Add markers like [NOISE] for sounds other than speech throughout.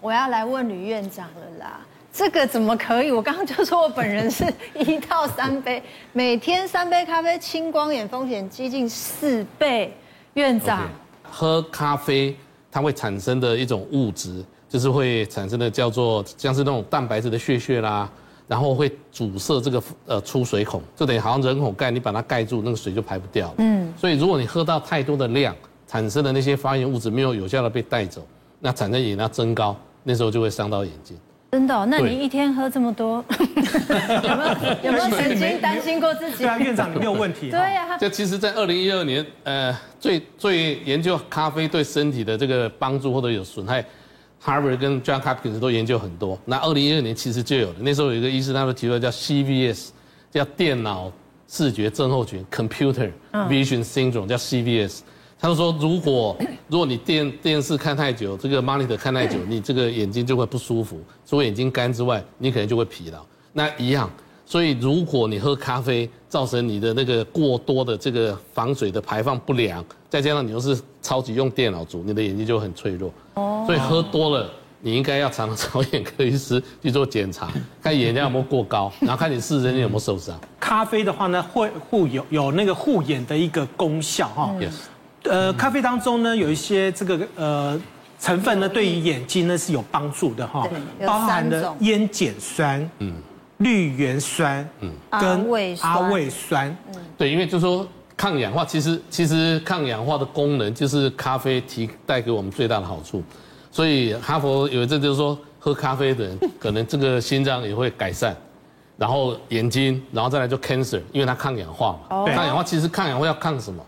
我要来问吕院长了啦。这个怎么可以？我刚刚就说我本人是一到三杯，每天三杯咖啡，青光眼风险接近四倍。院长，okay. 喝咖啡它会产生的一种物质，就是会产生的叫做像是那种蛋白质的屑屑啦，然后会阻塞这个呃出水孔，就等于好像人孔盖，你把它盖住，那个水就排不掉了。嗯，所以如果你喝到太多的量，产生的那些发炎物质没有有效的被带走，那产生眼压增高，那时候就会伤到眼睛。真的、哦？那你一天喝这么多，[LAUGHS] 有没有有没有曾经担心过自己？对啊，院长你没有问题。[LAUGHS] 对呀、啊。[LAUGHS] 这其实，在二零一二年，呃，最最研究咖啡对身体的这个帮助或者有损害，Harvard 跟 John Hopkins 都研究很多。那二零一二年其实就有了，那时候有一个医师，他们提出来叫 CVS，叫电脑视觉症候群 （Computer Vision Syndrome），叫 CVS。他就说，如果 [COUGHS] 如果你电电视看太久，这个 monitor 看太久，[COUGHS] 你这个眼睛就会不舒服。除了眼睛干之外，你可能就会疲劳。那一样，所以如果你喝咖啡，造成你的那个过多的这个防水的排放不良，再加上你又是超级用电脑族，你的眼睛就很脆弱。哦。所以喝多了，你应该要常常找眼科医师 [LAUGHS] 去做检查，看眼压有没有过高，[LAUGHS] 然后看你视神经有没有受伤。咖啡的话呢，会护有有那个护眼的一个功效哈。Yes。呃，咖啡当中呢，有一些这个呃成分呢，对于眼睛呢是有帮助的哈，包含了烟碱酸、嗯，绿原酸、嗯，跟阿魏酸，嗯，对，因为就是说抗氧化，其实其实抗氧化的功能就是咖啡提带给我们最大的好处，所以哈佛有一阵就是说，喝咖啡的人可能这个心脏也会改善，然后眼睛，然后再来就 cancer，因为它抗氧化嘛，抗氧化其实抗氧化要抗什么？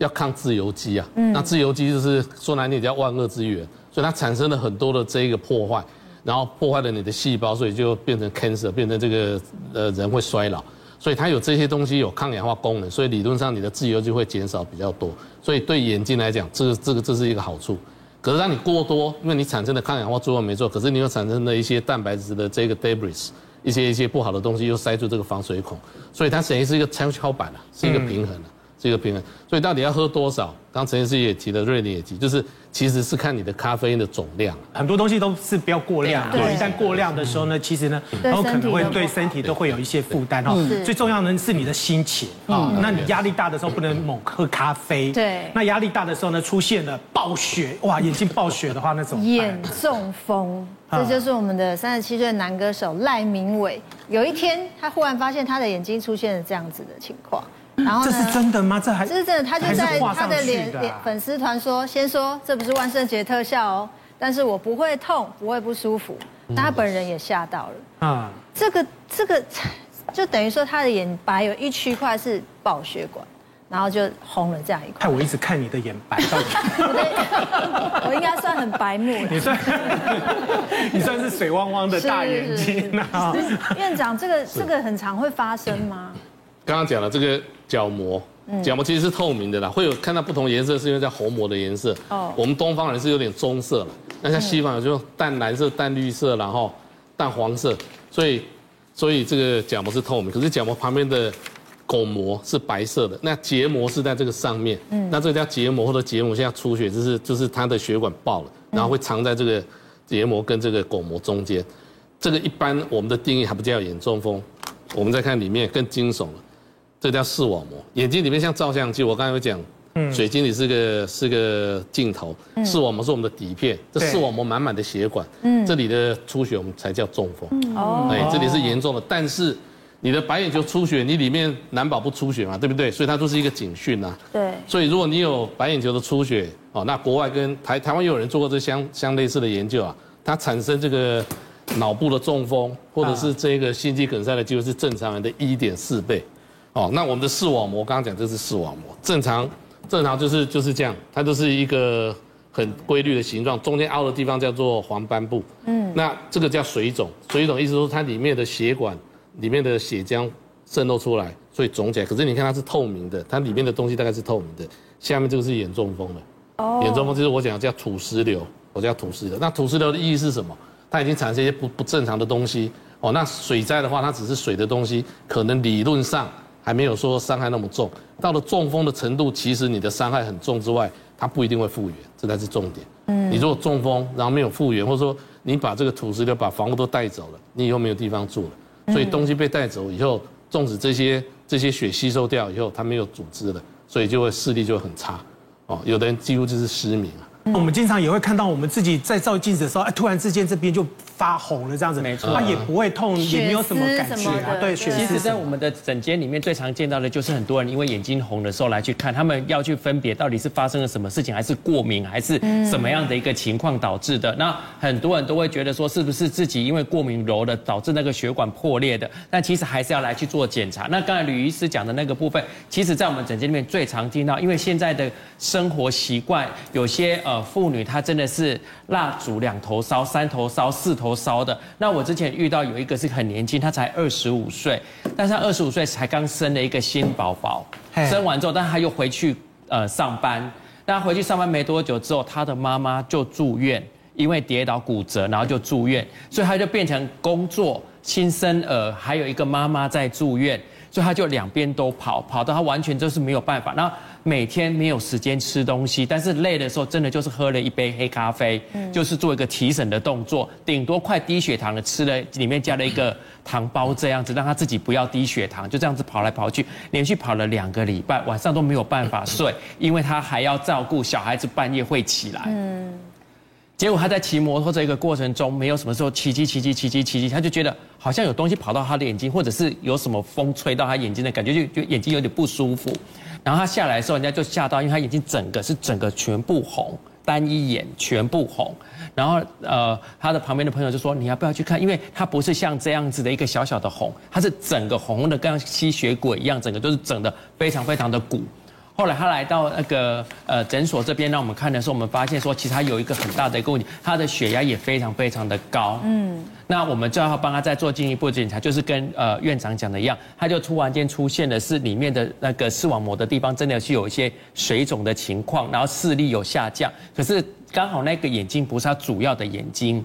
要抗自由基啊，那自由基就是说难听点叫万恶之源，所以它产生了很多的这一个破坏，然后破坏了你的细胞，所以就变成 cancer，变成这个呃人会衰老，所以它有这些东西有抗氧化功能，所以理论上你的自由基会减少比较多，所以对眼睛来讲，这个这个这是一个好处。可是当你过多，因为你产生的抗氧化作用没错，可是你又产生了一些蛋白质的这个 debris，一些一些不好的东西又塞住这个防水孔，所以它等于是一个跷跷板啊，是一个平衡的。这个平衡，所以到底要喝多少？刚陈医师也提了，瑞宁也提，就是其实是看你的咖啡因的总量。很多东西都是不要过量，对，一旦过量的时候呢，其实呢，然后可能会对身体都会有一些负担哈。最重要的是你的心情啊，那你压力大的时候不能猛喝咖啡。对。那压力大的时候呢，出现了暴雪，哇，眼睛暴雪的话，那种眼中风，这就是我们的三十七岁男歌手赖明伟。有一天，他忽然发现他的眼睛出现了这样子的情况。然后这是真的吗？这还这是真的，他就在他的脸脸粉丝团说，先说这不是万圣节特效哦，但是我不会痛，不会不舒服。但他本人也吓到了啊，这个这个就等于说他的眼白有一区块是爆血管，然后就红了这样一块。看我一直看你的眼白，[LAUGHS] 我应该算很白目。[LAUGHS] 你算 [LAUGHS] 你算是水汪汪的大眼睛啊。院长，这个这个很常会发生吗？刚刚讲了这个角膜，角膜其实是透明的啦，会有看到不同颜色，是因为在虹膜的颜色。哦，我们东方人是有点棕色了，那像西方人就淡蓝色、淡绿色，然后淡黄色，所以所以这个角膜是透明，可是角膜旁边的巩膜是白色的，那结膜是在这个上面。嗯，那这个叫结膜或者结膜现在出血，就是就是它的血管爆了，然后会藏在这个结膜跟这个巩膜中间。这个一般我们的定义还不叫眼中风，我们再看里面更惊悚了。这叫视网膜，眼睛里面像照相机。我刚才有讲，嗯，水晶里是个是个镜头，视网膜是我们的底片。这视网膜满满的血管，嗯，这里的出血我们才叫中风。哦，哎，这里是严重的。但是你的白眼球出血，你里面难保不出血嘛，对不对？所以它就是一个警讯呐。对。所以如果你有白眼球的出血，哦，那国外跟台台湾也有人做过这相相类似的研究啊，它产生这个脑部的中风或者是这个心肌梗塞的机会是正常人的一点四倍。哦，那我们的视网膜，刚刚讲这是视网膜，正常，正常就是就是这样，它就是一个很规律的形状，中间凹的地方叫做黄斑部。嗯，那这个叫水肿，水肿意思说它里面的血管里面的血浆渗漏出来，所以肿起来。可是你看它是透明的，它里面的东西大概是透明的。下面这个是眼中风的，哦，眼中风就是我讲的叫土石流，我叫土石流。那土石流的意义是什么？它已经产生一些不不正常的东西。哦，那水灾的话，它只是水的东西，可能理论上。还没有说伤害那么重，到了中风的程度，其实你的伤害很重之外，它不一定会复原，这才是重点。嗯，你如果中风，然后没有复原，或者说你把这个土石流把房屋都带走了，你以后没有地方住了。所以东西被带走以后，纵使这些这些血吸收掉以后，它没有组织了，所以就会视力就会很差。哦，有的人几乎就是失明啊。我们经常也会看到我们自己在照镜子的时候，哎，突然之间这边就发红了，这样子，没错，它也不会痛，也没有什么感觉啊。对，其实，在我们的诊间里面最常见到的就是很多人因为眼睛红的时候来去看，他们要去分别到底是发生了什么事情，还是过敏，还是什么样的一个情况导致的。那很多人都会觉得说，是不是自己因为过敏揉的导致那个血管破裂的？但其实还是要来去做检查。那刚才吕医师讲的那个部分，其实在我们诊间里面最常听到，因为现在的生活习惯，有些呃妇女她。真的是蜡烛两头烧、三头烧、四头烧的。那我之前遇到有一个是很年轻，他才二十五岁，但是他二十五岁才刚生了一个新宝宝，生完之后，但他又回去呃上班。那回去上班没多久之后，他的妈妈就住院，因为跌倒骨折，然后就住院，所以他就变成工作、新生儿，还有一个妈妈在住院。所以他就两边都跑，跑到他完全就是没有办法。然后每天没有时间吃东西但是累的时候真的就是喝了一杯黑咖啡就是做一个提神的动作顶多快低血糖了吃了里面加了一个糖包这样子让他自己不要低血糖就这样子跑来跑去连续跑了两个礼拜晚上都没有办法睡因为他还要照顾小孩子半夜会起来。嗯。结果他在骑摩托这个过程中没有什么时候骑骑骑他就觉得好像有东西跑到他的眼睛或者是有什么风吹到他眼睛的感觉就就眼睛有点不舒服。然后他下来的时候，人家就吓到，因为他眼睛整个是整个全部红，单一眼全部红。然后呃，他的旁边的朋友就说：“你要不要去看？因为他不是像这样子的一个小小的红，他是整个红的，跟吸血鬼一样，整个都是整的非常非常的鼓。”后来他来到那个呃诊所这边让我们看的时候，我们发现说，其实他有一个很大的一个问题，他的血压也非常非常的高。嗯，那我们就要帮他再做进一步检查，就是跟呃院长讲的一样，他就突然间出现的是里面的那个视网膜的地方真的是有一些水肿的情况，然后视力有下降，可是刚好那个眼睛不是他主要的眼睛。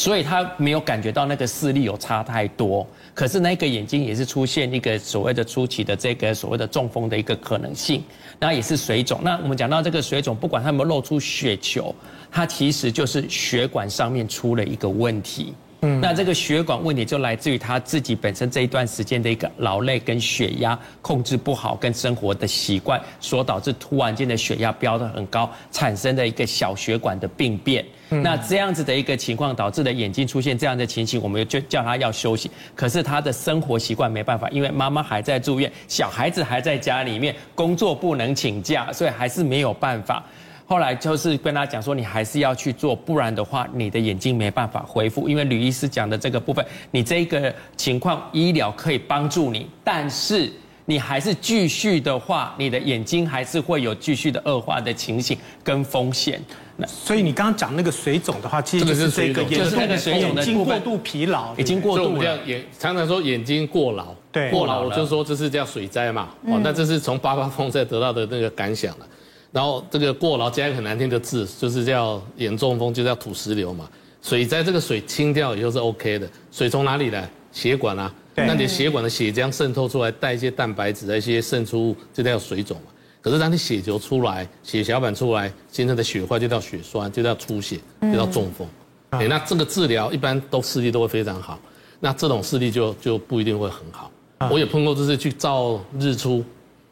所以他没有感觉到那个视力有差太多，可是那个眼睛也是出现一个所谓的初期的这个所谓的中风的一个可能性，那也是水肿。那我们讲到这个水肿，不管它有没有露出血球，它其实就是血管上面出了一个问题。嗯，那这个血管问题就来自于他自己本身这一段时间的一个劳累跟血压控制不好，跟生活的习惯所导致突然间的血压飙得很高，产生的一个小血管的病变。那这样子的一个情况导致的眼睛出现这样的情形，我们就叫他要休息。可是他的生活习惯没办法，因为妈妈还在住院，小孩子还在家里面，工作不能请假，所以还是没有办法。后来就是跟他讲说，你还是要去做，不然的话，你的眼睛没办法恢复。因为吕医师讲的这个部分，你这个情况医疗可以帮助你，但是你还是继续的话，你的眼睛还是会有继续的恶化的情形跟风险。那所以你刚刚讲那个水肿的话，其实就是这个就是那个水肿的眼睛过度疲劳，已经过度了。眼常常说眼睛过劳，对，过劳，就是说这是叫水灾嘛。哦，那这是从八八风灾得到的那个感想了。然后这个过劳加一个很难听的字，就是叫眼中风，就叫土石流嘛。水在这个水清掉以后是 OK 的，水从哪里来？血管啊，那你血管的血浆渗透出来，带一些蛋白质、一些渗出物，就叫水肿嘛。可是当你血球出来，血小板出来，形成的血块就叫血栓，就叫出血，就叫中风。哎、嗯，那这个治疗一般都视力都会非常好，那这种视力就就不一定会很好。我也碰过，就是去照日出。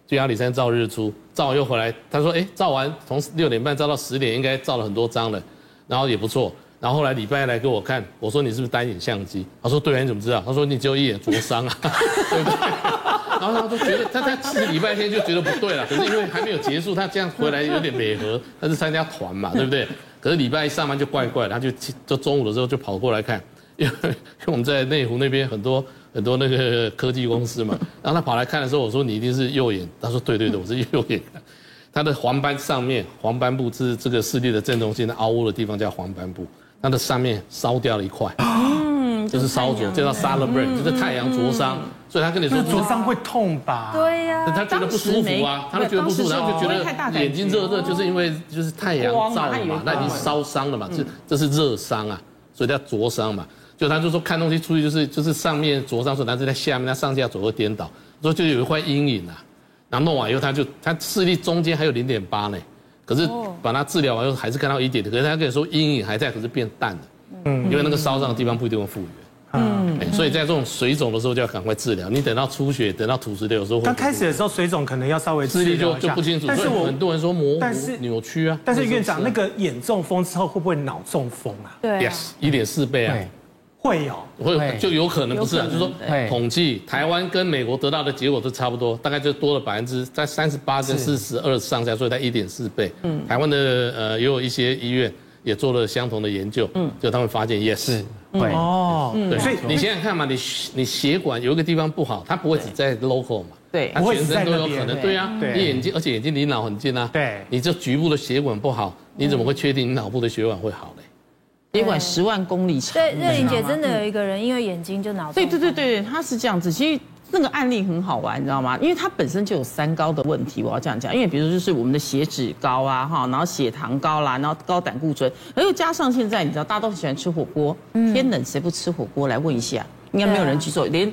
去阿里山照日出，照完又回来。他说：“哎，照完从六点半照到十点，应该照了很多张了，然后也不错。然后后来礼拜来给我看，我说你是不是单眼相机？他说对啊，你怎么知道？他说你只有一眼灼伤啊，[LAUGHS] 对不对？[LAUGHS] 然后他就觉得他他其实礼拜天就觉得不对了，可是因为还没有结束，他这样回来有点违和。他是参加团嘛，对不对？可是礼拜一上班就怪怪，他就就中午的时候就跑过来看，因为因为我们在内湖那边很多。”很多那个科技公司嘛，[LAUGHS] 然后他跑来看的时候，我说你一定是右眼，他说对对对，我是右眼。他的黄斑上面，黄斑部是这个视力的正中心的凹凹的地方叫黄斑部，它的上面烧掉了一块，嗯，就是烧灼，叫做 solar burn，就是太阳灼伤，所以他跟你说灼伤会痛吧？对呀，他觉得不舒服啊，他就觉得不舒服，然后就觉得眼睛热热，就是因为就是太阳照了嘛，那已经烧伤了嘛，这这是热伤啊，所以叫灼伤嘛。就他就说看东西出去就是就是上面灼伤，说但是在下面他上下左右颠倒，说就有一块阴影啊，然后弄完以后他就他视力中间还有零点八呢，可是把它治疗完后还是看到一点点，可是他可以说阴影还在，可是变淡了。嗯，因为那个烧伤的地方不一定会复原。嗯，所以在这种水肿的时候就要赶快治疗。你等到出血，等到土石流的时候，刚开始的时候水肿可能要稍微视力就就不清楚。但是我很多人说模糊、但是扭曲啊。但是院长，那个眼中风之后会不会脑中风啊？对，yes，一点四倍啊，会有，会就有可能不是啊，就是说统计台湾跟美国得到的结果都差不多，大概就多了百分之在三十八跟四十二上下，所以在一点四倍。嗯，台湾的呃也有一些医院也做了相同的研究，嗯，就他们发现 yes。对哦，对，所以你想想看嘛，你你血管有一个地方不好，它不会只在 local 嘛，对，它全身都有可能，对啊，你眼睛，而且眼睛离脑很近啊，对，你这局部的血管不好，你怎么会确定你脑部的血管会好嘞？血管十万公里长。对，瑞玲姐真的有一个人因为眼睛就脑，对对对对，他是这样子，其实。那个案例很好玩，你知道吗？因为他本身就有三高的问题，我要这样讲。因为比如说就是我们的血脂高啊，哈，然后血糖高啦，然后高胆固醇，而又加上现在你知道大家都很喜欢吃火锅，天冷谁不吃火锅？来问一下，应该没有人举手，连。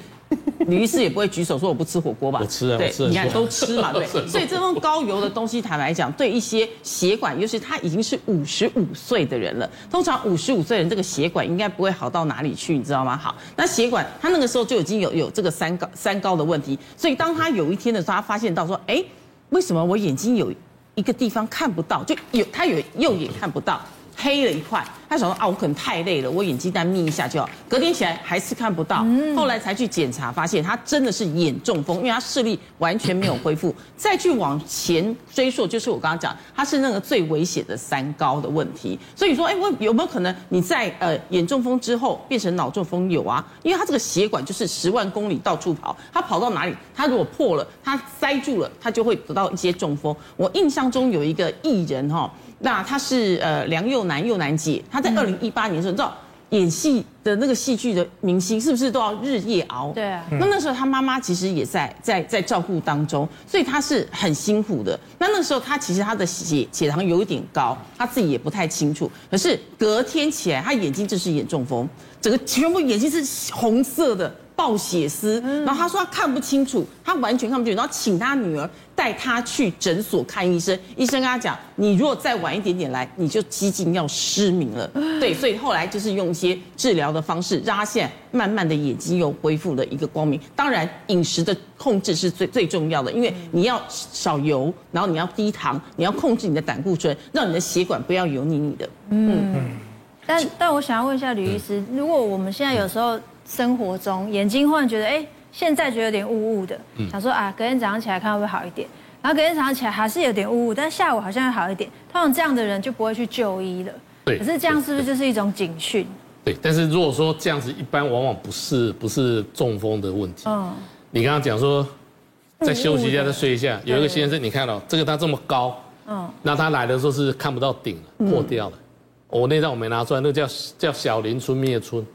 吕医师也不会举手说我不吃火锅吧？我吃啊，对，你看都吃嘛，对。[LAUGHS] 所以这种高油的东西，坦白讲，对一些血管，尤其他已经是五十五岁的人了，通常五十五岁人这个血管应该不会好到哪里去，你知道吗？好，那血管他那个时候就已经有有这个三高三高的问题，所以当他有一天的时候，他发现到说，哎，为什么我眼睛有一个地方看不到，就有他有右眼看不到。黑了一块，他想说啊，我可能太累了，我眼睛单眯一下就好。隔天起来还是看不到，后来才去检查，发现他真的是眼中风，因为他视力完全没有恢复。再去往前追溯，就是我刚刚讲，他是那个最危险的三高的问题。所以说，哎，我有没有可能你在呃眼中风之后变成脑中风？有啊，因为他这个血管就是十万公里到处跑，他跑到哪里，他如果破了，他塞住了，他就会得到一些中风。我印象中有一个艺人哈。那他是呃梁又南又南姐，他在二零一八年的时候，你知道演戏的那个戏剧的明星是不是都要日夜熬？对啊。那那时候他妈妈其实也在在在照顾当中，所以他是很辛苦的。那那时候他其实他的血血糖有一点高，他自己也不太清楚。可是隔天起来，他眼睛就是眼中风，整个全部眼睛是红色的。爆血丝，然后他说他看不清楚，他完全看不清楚，然后请他女儿带他去诊所看医生。医生跟他讲，你如果再晚一点点来，你就几近要失明了。对，所以后来就是用一些治疗的方式，让他现在慢慢的眼睛又恢复了一个光明。当然，饮食的控制是最最重要的，因为你要少油，然后你要低糖，你要控制你的胆固醇，让你的血管不要油腻腻的。嗯嗯。但但我想要问一下吕医师，如果我们现在有时候。生活中眼睛忽然觉得，哎，现在觉得有点雾雾的，想说啊，隔天早上起来看会不会好一点？然后隔天早上起来还是有点雾雾，但下午好像会好一点。通常这样的人就不会去就医了。对。可是这样是不是就是一种警讯？对。但是如果说这样子，一般往往不是不是中风的问题。嗯。你刚刚讲说，再休息一下，再睡一下。有一个先生，你看到这个他这么高，嗯，那他来的时候是看不到顶了，破掉了。我那张我没拿出来，那个叫叫小林村灭村。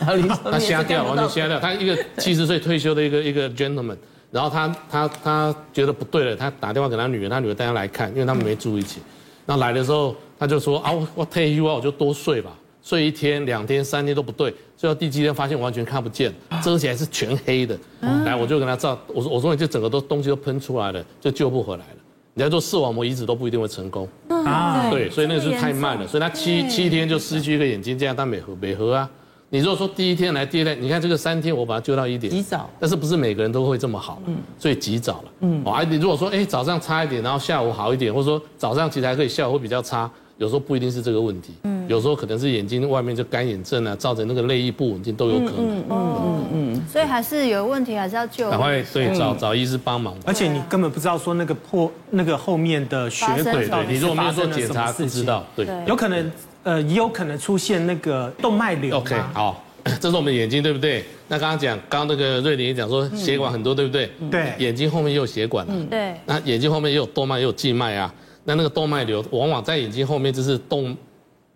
他瞎掉，完全瞎掉。他一个七十岁退休的一个一个 gentleman，然后他他他觉得不对了，他打电话给他女儿，他女儿带他来看，因为他们没住一起。那来的时候，他就说啊，我我退休啊，我就多睡吧，睡一天、两天、三天都不对，睡到第七天发现完全看不见，遮起来是全黑的。来，我就跟他照，我说我说你这整个都东西都喷出来了，就救不回来了。你要做视网膜移植都不一定会成功啊。对，所以那个是太慢了，所以他七七天就失去一个眼睛，这样他没合没合啊。你如果说第一天来，第二天，你看这个三天，我把它揪到一点，及早，但是不是每个人都会这么好，嗯，所以及早了，嗯，哦，你如果说，哎，早上差一点，然后下午好一点，或者说早上其实还可以，下午会比较差，有时候不一定是这个问题，嗯，有时候可能是眼睛外面就干眼症啊，造成那个泪液不稳定都有可能，嗯嗯嗯嗯，所以还是有问题，还是要救，赶快对找找医师帮忙，而且你根本不知道说那个破那个后面的血管，对对，你如果没有做检查不知道，对，有可能，呃，也有可能出现那个动脉瘤，OK，好。[COUGHS] 这是我们眼睛，对不对？那刚刚讲，刚刚那个瑞玲也讲说血管很多，对不对？对。眼睛后面也有血管啊。对。那眼睛后面也有动脉，也有静脉啊。那那个动脉瘤往往在眼睛后面，就是动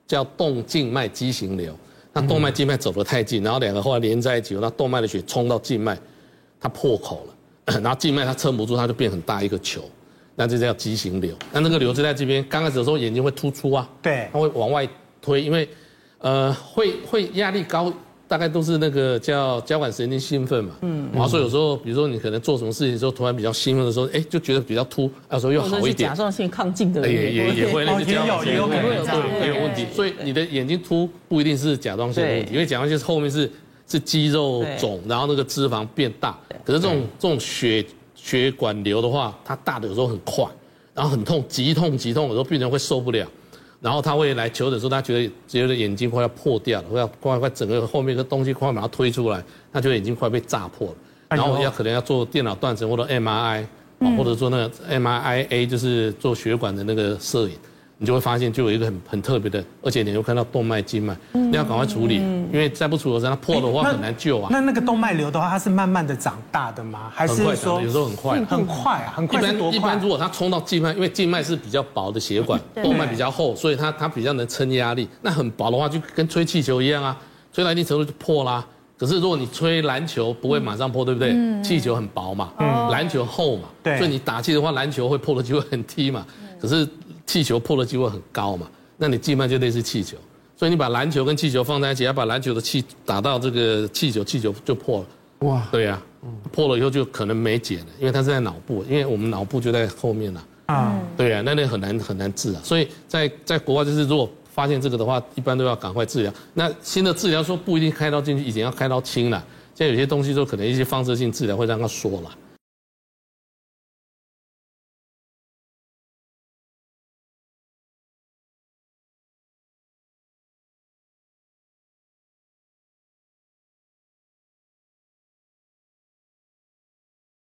叫动静脉畸形瘤。那动脉静脉走得太近，然后两个后来连在一起，那动脉的血冲到静脉，它破口了，[COUGHS] 然后静脉它撑不住，它就变很大一个球，那就叫畸形瘤。那那个瘤就在这边，刚开始的时候眼睛会突出啊。对。它会往外推，因为呃会会压力高。大概都是那个叫交感神经兴奋嘛，嗯，然后所以有时候，比如说你可能做什么事情的时候，突然比较兴奋的时候，哎，就觉得比较突，有时候又好一点。甲状腺亢进的人也也也会那个也有也有可能对也有问题。所以你的眼睛突不一定是甲状腺的问题，因为甲状腺后面是是肌肉肿，然后那个脂肪变大。可是这种这种血血管瘤的话，它大的有时候很快，然后很痛，极痛极痛，有时候病人会受不了。然后他会来求诊的时候，他觉得觉得眼睛快要破掉了，快要快快整个后面的东西快把它推出来，他觉得眼睛快被炸破了，然后要可能要做电脑断层或者 MRI，或者做那个 MRIA 就是做血管的那个摄影。你就会发现，就有一个很很特别的，而且你又看到动脉、静脉，你要赶快处理，因为再不处理的时候，它破的话很难救啊。那那个动脉瘤的话，它是慢慢的长大的吗？还是说有时候很快？很快啊，很快。一般一般，如果它冲到静脉，因为静脉是比较薄的血管，动脉比较厚，所以它它比较能撑压力。那很薄的话，就跟吹气球一样啊，吹到一定程度就破啦。可是如果你吹篮球，不会马上破，对不对？气球很薄嘛，篮球厚嘛，所以你打气的话，篮球会破的机会很低嘛。可是。气球破的机会很高嘛？那你静脉就类似气球，所以你把篮球跟气球放在一起，要把篮球的气打到这个气球，气球就破了。哇，对呀，破了以后就可能没解了，因为它是在脑部，因为我们脑部就在后面了。啊，对呀，那那很难很难治啊。所以在在国外就是，如果发现这个的话，一般都要赶快治疗。那新的治疗说不一定开刀进去，以前要开刀清了，现在有些东西都可能一些放射性治疗会让它缩了。